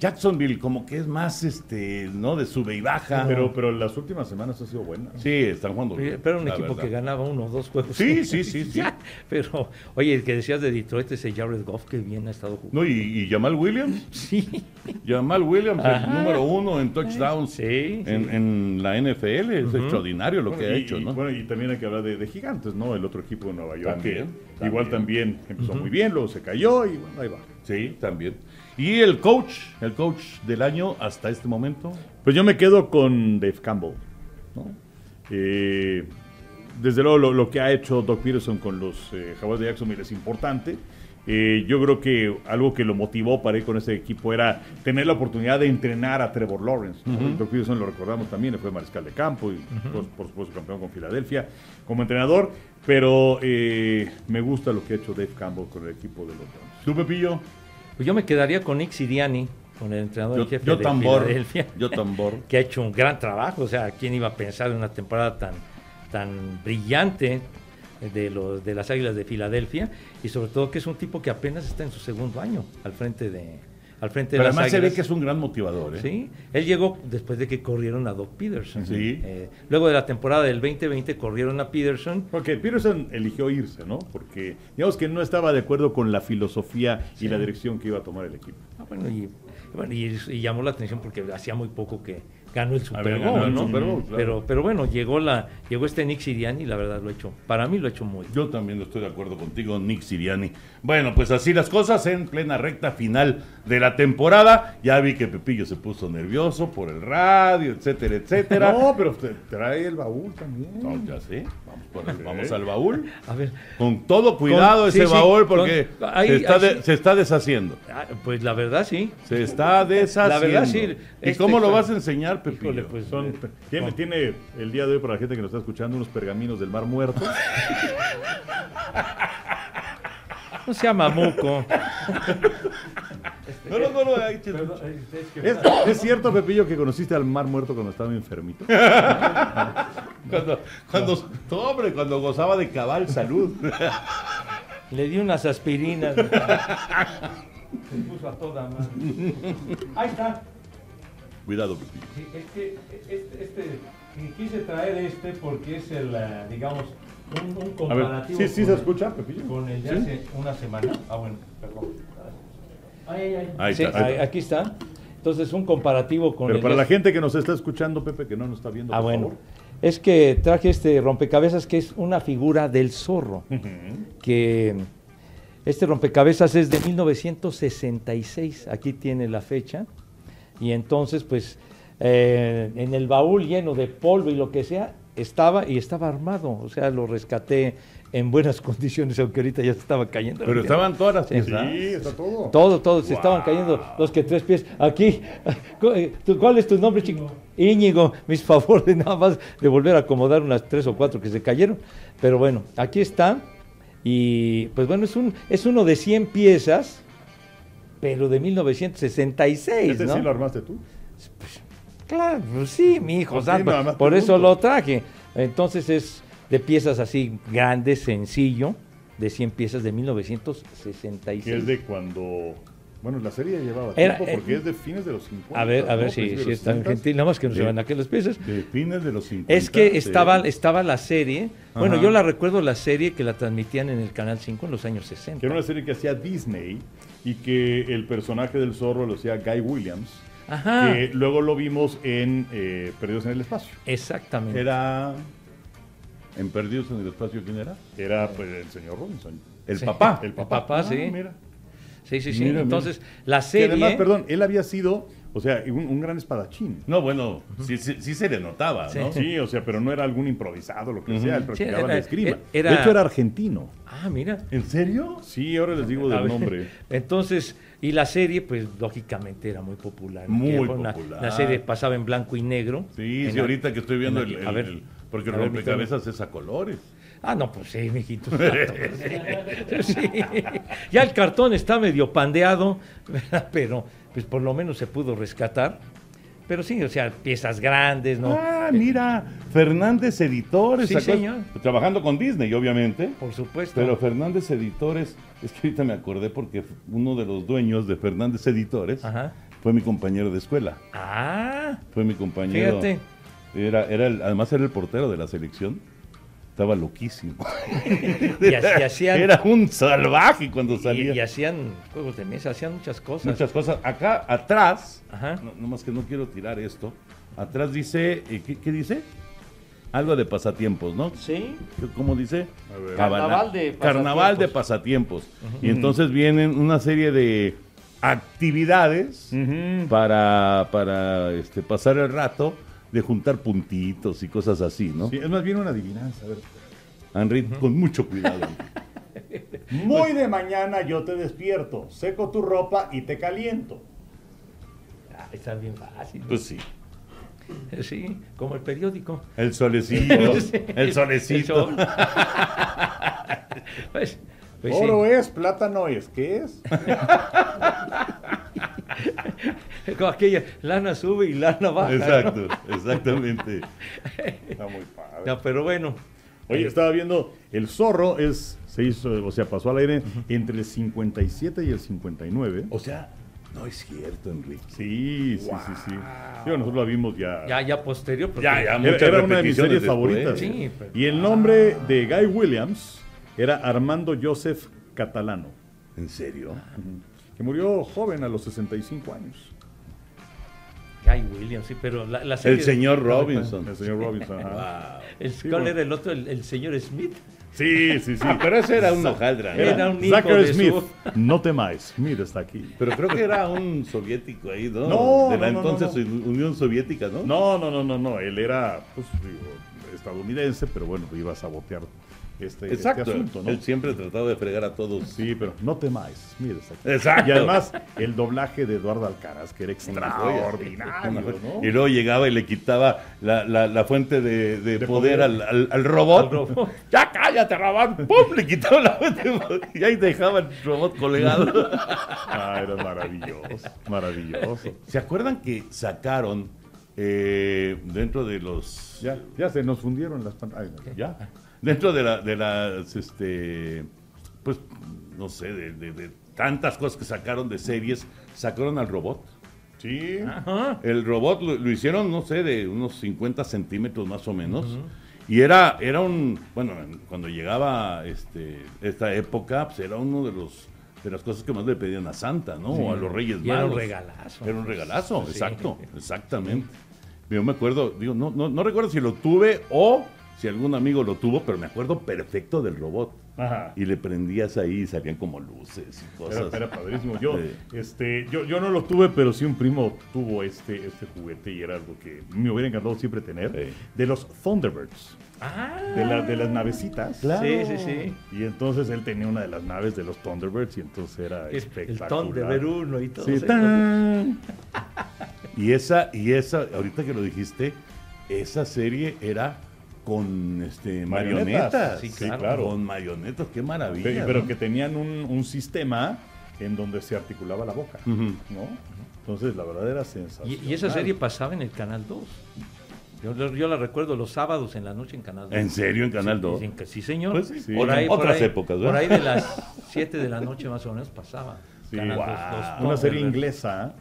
Jacksonville como que es más este, ¿no? De sube y baja. Pero, pero las últimas semanas ha sido buena. Sí, están jugando Pero un equipo verdad. que ganaba uno o dos juegos. Sí, sí, sí, sí. Pero, oye, el que decías de Detroit, ese Jared Goff, que bien ha estado jugando. No, y, y Jamal Williams. Sí. Jamal Williams, Ajá. el número uno en touchdowns Sí, sí. En, en la NFL. Es extraordinario lo que ha hecho, y, ¿no? Bueno, y también hay que hablar de, de gigantes, ¿no? El otro equipo de Nueva York. También, que Igual también empezó muy bien, luego se cayó y bueno, ahí va. Sí, también. Y el coach, el coach del año hasta este momento. Pues yo me quedo con Dave Campbell, ¿no? Eh, desde luego lo, lo que ha hecho Doc Peterson con los eh, Jaguares de Jacksonville es importante. Eh, yo creo que algo que lo motivó para ir con ese equipo era tener la oportunidad de entrenar a Trevor Lawrence. Doc Peterson lo recordamos también, fue mariscal de campo y por, por supuesto campeón con Filadelfia como entrenador, pero eh, me gusta lo que ha hecho Dave Campbell con el equipo de los Browns. ¿Tú, Pepillo? Pues yo me quedaría con Nick Siriani, con el entrenador Yo, jefe yo de tambor. Filadelfia. Yo tambor. que ha hecho un gran trabajo. O sea, ¿quién iba a pensar en una temporada tan, tan brillante de, los, de las Águilas de Filadelfia? Y sobre todo que es un tipo que apenas está en su segundo año al frente de, al frente Pero de las además se ve que es un gran motivador, ¿eh? Sí, él llegó después de que corrieron a Doc Peterson. Sí. Eh, luego de la temporada del 2020 corrieron a Peterson. Porque Peterson eligió irse, ¿no? Porque digamos que no estaba de acuerdo con la filosofía y la dirección que iba a tomar el equipo. Ah, bueno, y, bueno, y, y llamó la atención porque hacía muy poco que ganó el Super Bowl, ganado el ¿no? Super Bowl, claro. pero, pero bueno, llegó la llegó este Nick Siriani y la verdad lo ha hecho, para mí lo ha hecho muy bien. Yo también estoy de acuerdo contigo, Nick Siriani. Bueno, pues así las cosas en plena recta final de la temporada. Ya vi que Pepillo se puso nervioso por el radio, etcétera, etcétera. No, pero te trae el baúl también. No, ya sé. Vamos, por el- vamos al baúl. A ver, Con todo cuidado Con- ese sí, baúl porque con- ahí- se, está ahí de- sí. se está deshaciendo. ah, pues la verdad sí. Se está deshaciendo. La verdad, sí, ¿Y este cómo lo fue- vas a enseñar, Pepillo? Híjole, pues, Son- eh, tiene, no. tiene el día de hoy para la gente que nos está escuchando unos pergaminos del Mar Muerto. no sea mamuco. No, no, no, no, ahí te- ¿Es, es cierto, Pepillo, que conociste al Mar Muerto cuando estaba enfermito? Cuando, cuando, no, hombre, cuando gozaba de cabal salud. Le di unas aspirinas. Se puso a toda madre. Ahí está. Cuidado, Pepillo. Sí, es que este, este- quise traer este porque es el, eh, digamos, un, un A ver, comparativo. ¿sí, sí se el- escucha, Pepillo? Con el de ¿Sí? hace una semana. Ah, bueno, perdón. Ay, ay, ay. Ahí Sí, está, ahí está. aquí está. Entonces, un comparativo con Pero el para la gente que nos está escuchando, Pepe, que no nos está viendo, Ah, por bueno. favor. Es que traje este rompecabezas que es una figura del zorro. Que este rompecabezas es de 1966. Aquí tiene la fecha. Y entonces, pues, eh, en el baúl lleno de polvo y lo que sea, estaba y estaba armado. O sea, lo rescaté en buenas condiciones, aunque ahorita ya se estaba cayendo. Pero estaban todas las Sí. piezas. Sí, está todo. Todo, todo, se estaban cayendo dos que tres pies. Aquí, eh, ¿tú- ¿cuál es tu nombre, chico? Íñigo, mis favores, nada más de volver a acomodar unas tres o cuatro que se cayeron. Pero bueno, aquí está. Y pues bueno, es, un, es uno de 100 piezas, pero de 1966, ¿Este ¿no? sí lo armaste tú? Claro, pues sí, mi hijo, Pues santo, por eso lo traje. Entonces es de piezas así grandes, sencillo, de 100 piezas de 1966. Que es de cuando. Bueno, la serie ya llevaba Era- tiempo porque eh, es de fines de los 50. A ver, a ver ¿no? si, si de es los tan 60. gentil, nada más que no se van aquellas piezas. De fines de los 50. Es que estaba, estaba la serie, bueno, yo la recuerdo la serie que la transmitían en el Canal 5 en los años 60. Que era una serie que hacía Disney y que el personaje del zorro lo hacía Guy Williams. Ajá, Que luego lo vimos en eh, Perdidos en el Espacio. exactamente. Era. En Perdidos en el Espacio, ¿quién era? Era pues, el señor Robinson. El Sí. papá. El papá. papá, sí. Mira. Sí, sí, sí. Mira, mira. Entonces, la Que serie... además, perdón, él había sido, o sea, un, un gran espadachín. No, bueno, sí, sí, sí se le notaba, Sí. ¿no? Sí, o sea, pero no era algún improvisado, lo que sea, él practicaba era- la esgrima. era- De hecho, era argentino. Ah, mira. ¿En serio? Sí, ahora les digo del nombre. Entonces, y la serie, pues lógicamente era muy popular. Muy Que fue una- popular. La serie pasaba en blanco y negro. Sí, sí, la- ahorita que estoy viendo el- a ver, el- porque ver, rompecabezas es a colores. Ah, no, pues sí, mijito. santo, pues, sí. Sí. Ya el cartón está medio pandeado, ¿verdad? pero pues por lo menos se pudo rescatar. Pero sí, o sea, piezas grandes, ¿no? Ah, mira, Fernández Editores. Sí, señor. Trabajando con Disney, obviamente. Por supuesto. Pero Fernández Editores, es que ahorita me acordé porque uno de los dueños de Fernández Editores Ajá. fue mi compañero de escuela. Ah, Fue mi compañero. Fíjate. Era, era el- además era el portero de la selección. Estaba loquísimo. y, hacían, Era un salvaje cuando salía. y hacían juegos de mesa, hacían muchas cosas. Muchas cosas. Acá atrás, Ajá. no, nomás que no quiero tirar esto. Atrás dice, eh, ¿qué, qué dice? Algo de pasatiempos, ¿no? Sí. ¿Cómo dice? Carnaval de Carnaval de pasatiempos. pasatiempos. Y entonces vienen una serie de actividades para, para este, pasar el rato, de juntar puntitos y cosas así, ¿no? Sí, es más bien una adivinanza. A ver. Henry, con mucho cuidado. Muy de mañana yo te despierto, seco tu ropa y te caliento. Ah, está bien fácil. pues sí. Sí, como el periódico. El solecito, Sí, el solecito. sol. pues, pues sí. Oro es, plátano es, ¿qué es? Como aquella, lana sube y lana baja. ¿no? Exacto, exactamente. Está muy padre. No, pero bueno. Oye, estaba viendo, el zorro es, se hizo, o sea, pasó al aire entre el 57 y el 59. O sea, no es cierto, Enrique. Sí, sí, sí, sí. Digo, nosotros la vimos ya. Ya, ya posterior. Ya, ya, Era, era una de mis series después. favoritas. Sí, pero- Y el nombre de Guy Williams era Armando Joseph Catalano, ¿En serio? que murió joven a los 65 años. Guy Williams, sí, pero la, la serie- El señor Robinson. El señor Robinson. ajá. El, Sí, ¿Cuál bueno. era el otro? El, el señor Smith. Sí, sí, sí. Pero ese era un hojaldra. ¿no? Era un hijo Zachary de Smith. su- No temáis. Mira, está aquí. Pero creo que era un soviético ahí, ¿no? No, De la no, no, entonces no, Unión Soviética, ¿no? No, no, no, no, no. Él era, pues, digo, estadounidense, pero bueno, iba a sabotear este, este Exacto. asunto, ¿no? Él siempre trataba de fregar a todos. Sí, pero no temáis. Aquí. Exacto. Y además, el doblaje de Eduardo Alcaraz, que era extraordinario. ¿no? Y luego llegaba y le quitaba la, la- la fuente de, de De poder, poder. Al, al- al robot. Al robot. ¡Ya cállate, robot! ¡Pum! Le quitaba la fuente de poder. Y ahí dejaba el robot colgado. Ah, era maravilloso, maravilloso. ¿Se acuerdan que sacaron eh, dentro de los... Ya, ya se nos fundieron las pantallas. Ya. Dentro de, la, de las, este, pues, no sé, de, de- de tantas cosas que sacaron de series, sacaron al robot. Sí. Ajá. El robot lo, lo hicieron, no sé, de unos 50 centímetros más o menos. Y era, era un, bueno, cuando llegaba este, esta época, pues era uno de los de las cosas que más le pedían a Santa, ¿no? O a los Reyes Y era un Magos. regalazo. Era un regalazo, Sí. exacto, exactamente. Yo me acuerdo, digo, no, no, no recuerdo si lo tuve o si algún amigo lo tuvo, pero me acuerdo perfecto del robot. Ajá. y le prendías ahí y salían como luces y cosas. Era, era padrísimo. Yo, este, yo, yo no lo tuve, pero sí un primo tuvo este, este juguete y era algo que me hubiera encantado siempre tener. Sí. De los Thunderbirds, Ah, de, la- de las navecitas. Claro. Sí, sí, sí. Y entonces él tenía una de las naves de los Thunderbirds y entonces era El, el espectacular. de ver uno y todo. Sí. Y esa, y esa, ahorita que lo dijiste, esa serie era con este Marionetas. marionetas. Sí, Sí, claro. Con marionetas, qué maravilla. Pe- Pero ¿no? que tenían un, un sistema en donde se articulaba la boca. ¿no? Entonces, la verdad era sensacional. y esa serie pasaba en el Canal 2. Yo, la recuerdo los sábados en la noche en Canal 2. ¿En serio en Canal Sí, 2? dicen que sí, señor. Pues sí, sí. Por ahí, por Otras ahí- épocas, ¿verdad? Por ahí de las 7 de la noche más o menos pasaba. Sí, Canal wow. 2, los Una serie inglesa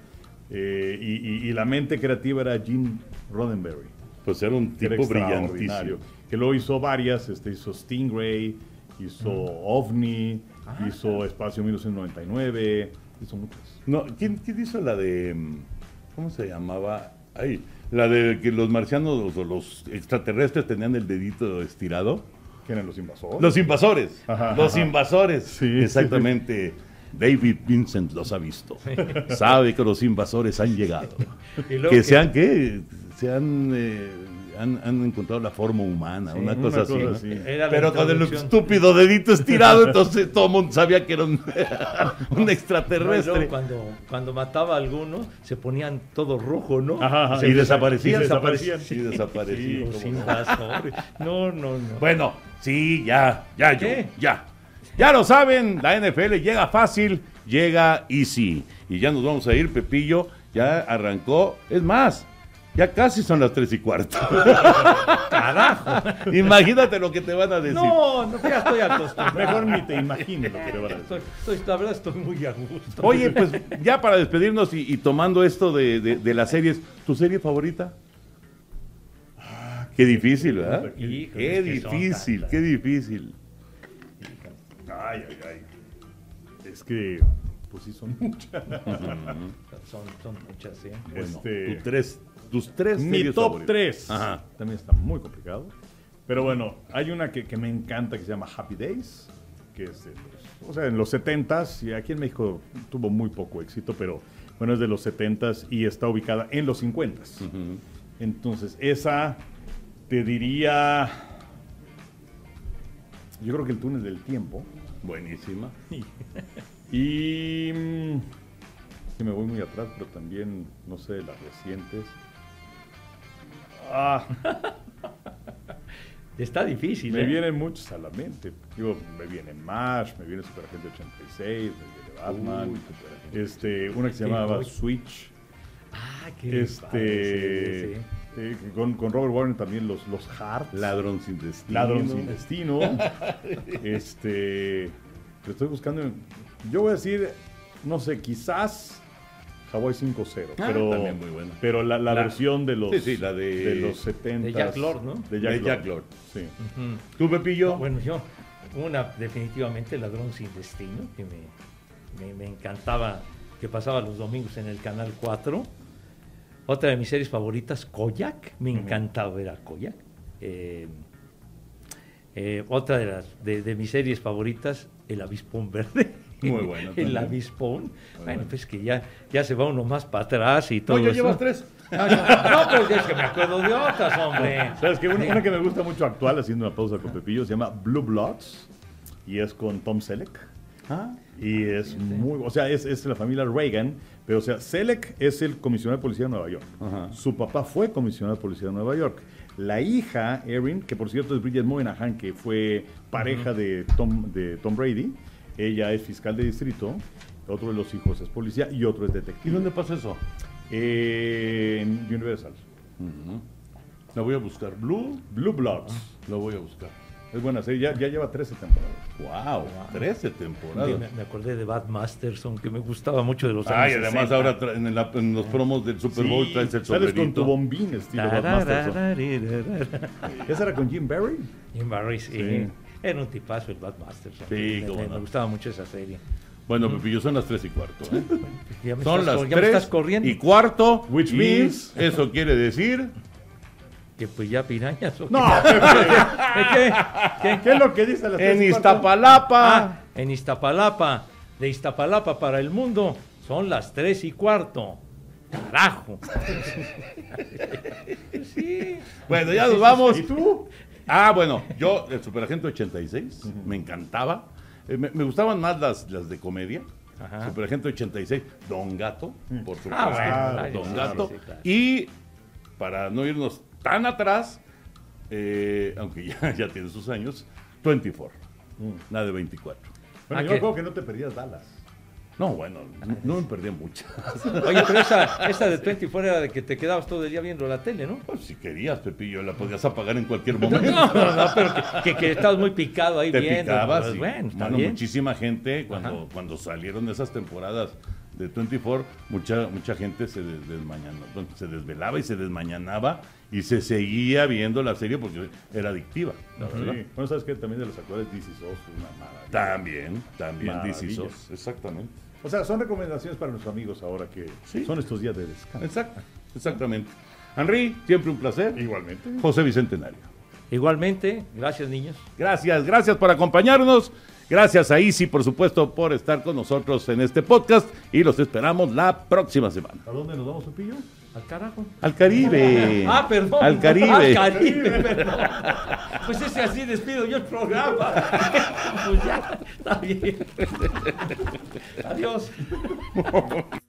eh, y, y- y la mente creativa era Gene Roddenberry. Pues era un era tipo extraordinario, brillantísimo. Que luego hizo varias, este, hizo Stingray, hizo OVNI, Ah. hizo Espacio 1999, hizo muchas. No, ¿quién, quién hizo la de. mm, ¿Cómo se llamaba? Ay, la de que los marcianos o los extraterrestres tenían el dedito estirado. ¿Quién eran los invasores? Los invasores. Ajá, los ajá. invasores. Sí, Exactamente. David Vincent los ha visto. Sabe que los invasores han llegado. Que que- sean que se han, eh, han, han encontrado la forma humana, Sí, una una cosa así. Pero con el estúpido dedito estirado, entonces todo el mundo sabía que era un, un No, extraterrestre. cuando, cuando mataba a alguno, se ponían todo rojo, ¿no? Ajá, ajá. Se y desaparecían. y desaparecían. Y desaparecían. Los invasores. No, no, no. Bueno, sí, ya, ya, yo, ya. Ya lo saben, la NFL llega fácil, llega easy. Y ya nos vamos a ir, Pepillo, ya arrancó. Es más, ya casi son las tres y cuarto. Carajo. Imagínate lo que te van a decir. No, no, ya estoy acostumbrado. Mejor ni te imagines lo que te van a decir. Estoy, estoy- la verdad estoy muy a gusto. Oye, pues ya para despedirnos y, y tomando esto de, de- de las series, ¿tu serie favorita? Qué difícil, ¿verdad? Híjole, Qué difícil, qué difícil. Ay, ay, ay. Es que, pues sí, son muchas. Son, son muchas, ¿eh? Bueno, Este- tu tres, tus tres Mi top favoritas. 3 Ajá. también está muy complicado. Pero bueno, hay una que, que me encanta que se llama Happy Days, que es de los- o sea, en los 70s, y aquí en México tuvo muy poco éxito, pero bueno, es de los 70s y está ubicada en los 50s. Entonces, esa te diría, yo creo que el túnel del tiempo. Buenísima. Y mm, que me voy muy atrás, pero también, no sé, las recientes. Ah, Está difícil, me ¿eh? vienen muchos a la mente. Digo, me viene MASH, me viene Super Agente 86, me viene Batman. Uy, este, una que se llamaba Switch. Ah, qué Este, padre, sí, sí. eh, con, con Robert Warren también los, los Hearts. Ladrón sin destino. Ladrón sin destino. este. Lo estoy buscando. Yo voy a decir, no sé, quizás Hawaii 5-0. Ah, pero, también muy buena. Pero la, la La- versión de los, Sí, sí, la de- los 70. de Jack Lord, ¿no? De Jack, De Lord. Jack Lord. Sí. Ujú. ¿Tú, Pepillo? No, bueno, yo, una definitivamente Ladrón sin Destino, que me, me- me encantaba, que pasaba los domingos en el Canal 4. Otra de mis series favoritas, Koyak, me encantaba ver a Koyak. Eh, eh, otra de, las, de, de mis series favoritas, El Avispón Verde. Muy bueno El. Avispón. bueno, bueno. pues que ya, ya se va uno más para atrás y todo Oye, eso. llevas tres. No, no, pero es que me acuerdo de otras, hombre. ¿Sabes qué? Una, una que me gusta mucho actual, haciendo una pausa con Pepillo, se llama Blue Bloods. Y es con Tom Selleck. Ah, Y es muy, o sea, es, es la familia Reagan, pero o sea, Selleck es el comisionado de policía de Nueva York. Ajá. Su papá fue comisionado de policía de Nueva York. La hija, Erin, que por cierto es Bridget Moynihan, que fue pareja de, Tom, de Tom Brady, ella es fiscal de distrito, otro de los hijos es policía y otro es ¿Y detective. dónde pasa eso? Eh, en Universal. Ujú. La voy a buscar. Blue, Blue Bloods. la voy a buscar. Es buena serie, ya, ya lleva 13 temporadas. Wow, 13 Sí, temporadas. me, me acordé de Bad Masterson, que me gustaba mucho de los años Ay, además 60. ahora tra- en, la- en los promos del Super Bowl Sí, traes el sales con tu sombrerito. bombín estilo Bud Masterson. ¿Esa era con Jim Barry? Jim Barry, sí. Sí. Era un tipazo el Bad Masterson. Sí, me, me- no. me gustaba mucho esa serie. Bueno, Pepillo, son las 3 y cuarto. ¿eh? Ya me Son estás las cor- ya me 3 estás corriendo. y cuarto. Which means- Eso quiere decir que pues ya pirañas. ¿o? No, ¿Qué? ¿Qué? ¿qué es lo que dice a las tres En? Iztapalapa. Ah, en Iztapalapa, de Iztapalapa para el mundo, son las tres y cuarto. Carajo. sí. Bueno, ya nos vamos. ¿Y tú? Ah, bueno, yo, el Superagente 86, me encantaba. Eh, me, me gustaban más las, las de comedia. Ajá. Superagente 86, Don Gato, por supuesto. Ah, bueno, Don claro, Gato. sí, claro. Y para no irnos tan atrás, eh, aunque ya, ya tiene sus años, 24, la de 24. Bueno, ¿A yo acuerdo que no te perdías Dallas. No, bueno, no, me perdí muchas. Oye, pero esa, esa de 24 era de que te quedabas todo el día viendo la tele, ¿no? Pues si querías, Pepillo, la podías apagar en cualquier momento. No, no, no, pero que, que, que estabas muy picado ahí te viendo. picabas. pues, y, bueno, está mano, bien. muchísima gente, cuando, Ajá. cuando salieron esas temporadas de 24, mucha, mucha gente se des- se desvelaba y se desmañanaba y se seguía viendo la serie porque era adictiva. la verdad. Bueno, ¿sabes qué? También de los actuales DC SOS, una maravilla. También, también. DC SOS, exactamente. O sea, son recomendaciones para nuestros amigos ahora que Sí. son estos días de descanso. Exacto, exactamente. Henry, siempre un placer. Igualmente. José Bicentenario. Igualmente, gracias niños. Gracias, gracias por acompañarnos. Gracias a Isi, por supuesto, por estar con nosotros en este podcast y los esperamos la próxima semana. ¿A dónde nos vamos, Pepillo? Al carajo. Al Caribe. Ah, perdón. Al Caribe. Al Caribe, perdón. Pues ese así despido yo el programa. Pues ya, está bien. Adiós.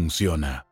funciona.